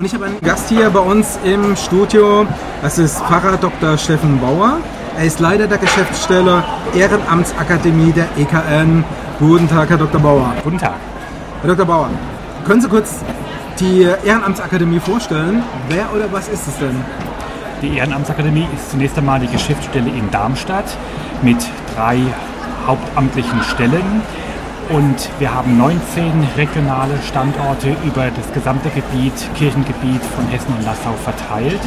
Und ich habe einen Gast hier bei uns im Studio. Das ist Pfarrer Dr. Steffen Bauer. Er ist Leiter der Geschäftsstelle Ehrenamtsakademie der EKN. Guten Tag, Herr Dr. Bauer. Guten Tag. Herr Dr. Bauer, können Sie kurz die Ehrenamtsakademie vorstellen? Wer oder was ist es denn? Die Ehrenamtsakademie ist zunächst einmal die Geschäftsstelle in Darmstadt mit drei hauptamtlichen Stellen. Und wir haben 19 regionale Standorte über das gesamte Gebiet, Kirchengebiet von Hessen und Nassau verteilt.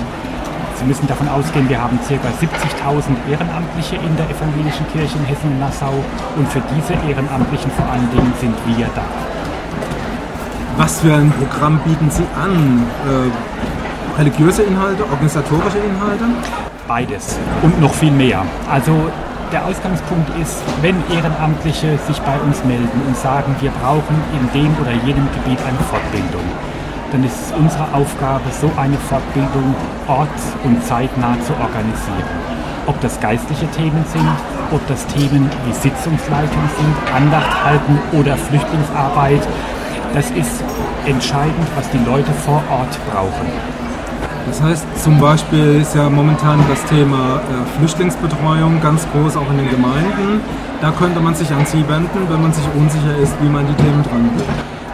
Sie müssen davon ausgehen, wir haben ca. 70.000 Ehrenamtliche in der evangelischen Kirche in Hessen und Nassau und für diese Ehrenamtlichen vor allen Dingen sind wir da. Was für ein Programm bieten Sie an? Äh, religiöse Inhalte, organisatorische Inhalte? Beides und noch viel mehr. Also der Ausgangspunkt ist, wenn Ehrenamtliche sich bei uns melden und sagen, wir brauchen in dem oder jenem Gebiet eine Fortbildung, dann ist es unsere Aufgabe, so eine Fortbildung orts- und zeitnah zu organisieren. Ob das geistliche Themen sind, ob das Themen wie Sitzungsleitung sind, Andacht halten oder Flüchtlingsarbeit, das ist entscheidend, was die Leute vor Ort brauchen. Das heißt, zum Beispiel ist ja momentan das Thema äh, Flüchtlingsbetreuung ganz groß auch in den Gemeinden. Da könnte man sich an Sie wenden, wenn man sich unsicher ist, wie man die Themen dran will.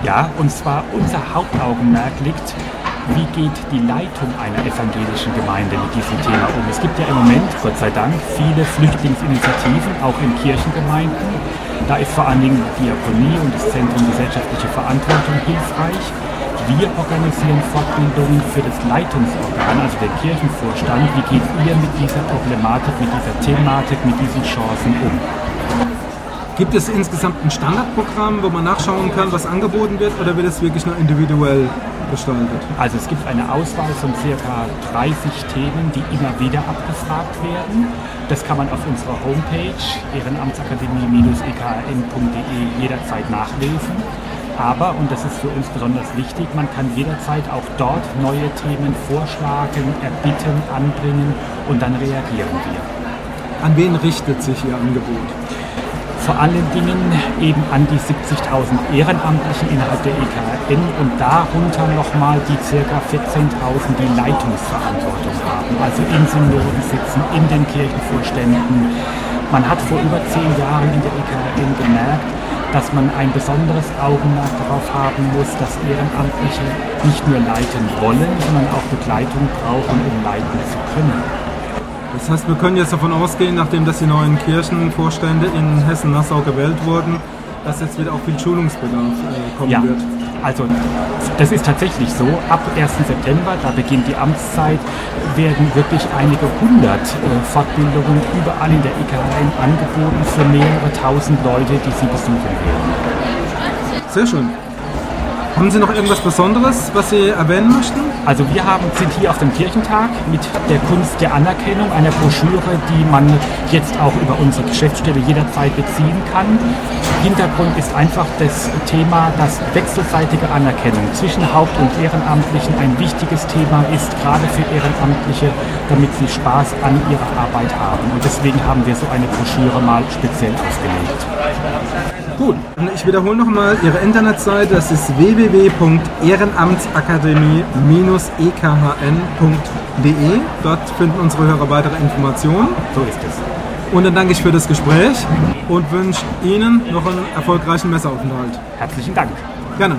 Ja, und zwar unser Hauptaugenmerk liegt, wie geht die Leitung einer evangelischen Gemeinde mit diesem Thema um. Es gibt ja im Moment, Gott sei Dank, viele Flüchtlingsinitiativen, auch in Kirchengemeinden. Da ist vor allen Dingen die Diakonie und das Zentrum gesellschaftliche Verantwortung hilfreich. Wir organisieren Fortbildungen für das Leitungsorgan, also den Kirchenvorstand. Wie geht ihr mit dieser Problematik, mit dieser Thematik, mit diesen Chancen um? Gibt es insgesamt ein Standardprogramm, wo man nachschauen kann, was angeboten wird, oder wird es wirklich nur individuell gestaltet? Also es gibt eine Auswahl von ca. 30 Themen, die immer wieder abgefragt werden. Das kann man auf unserer Homepage ehrenamtsakademie-ekrn.de jederzeit nachlesen. Aber, und das ist für uns besonders wichtig, man kann jederzeit auch dort neue Themen vorschlagen, erbitten, anbringen und dann reagieren wir. An wen richtet sich Ihr Angebot? Vor allen Dingen eben an die 70.000 Ehrenamtlichen innerhalb der EKN und darunter nochmal die ca. 14.000, die Leitungsverantwortung haben, also in Synoden sitzen, in den Kirchenvorständen. Man hat vor über zehn Jahren in der EKN gemerkt, dass man ein besonderes Augenmerk darauf haben muss, dass Ehrenamtliche nicht nur leiten wollen, sondern auch Begleitung brauchen, um leiten zu können. Das heißt, wir können jetzt davon ausgehen, nachdem dass die neuen Kirchenvorstände in Hessen-Nassau gewählt wurden, dass jetzt wieder auch viel Schulungsbedarf äh, kommen ja. wird. Also das ist tatsächlich so. Ab 1. September, da beginnt die Amtszeit, werden wirklich einige hundert äh, Fortbildungen überall in der IKN angeboten für mehrere tausend Leute, die sie besuchen werden. Sehr schön. Haben Sie noch irgendwas Besonderes, was Sie erwähnen möchten? Also wir haben, sind hier auf dem Kirchentag mit der Kunst der Anerkennung, einer Broschüre, die man jetzt auch über unsere Geschäftsstelle jederzeit beziehen kann. Hintergrund ist einfach das Thema, dass wechselseitige Anerkennung zwischen Haupt- und Ehrenamtlichen ein wichtiges Thema ist, gerade für Ehrenamtliche, damit sie Spaß an ihrer Arbeit haben. Und deswegen haben wir so eine Broschüre mal speziell ausgelegt. Gut, ich wiederhole nochmal Ihre Internetseite, das ist www.ehrenamtsakademie-ekhn.de. Dort finden unsere Hörer weitere Informationen. So ist es. Und dann danke ich für das Gespräch und wünsche Ihnen noch einen erfolgreichen Messeaufenthalt. Herzlichen Dank. Gerne.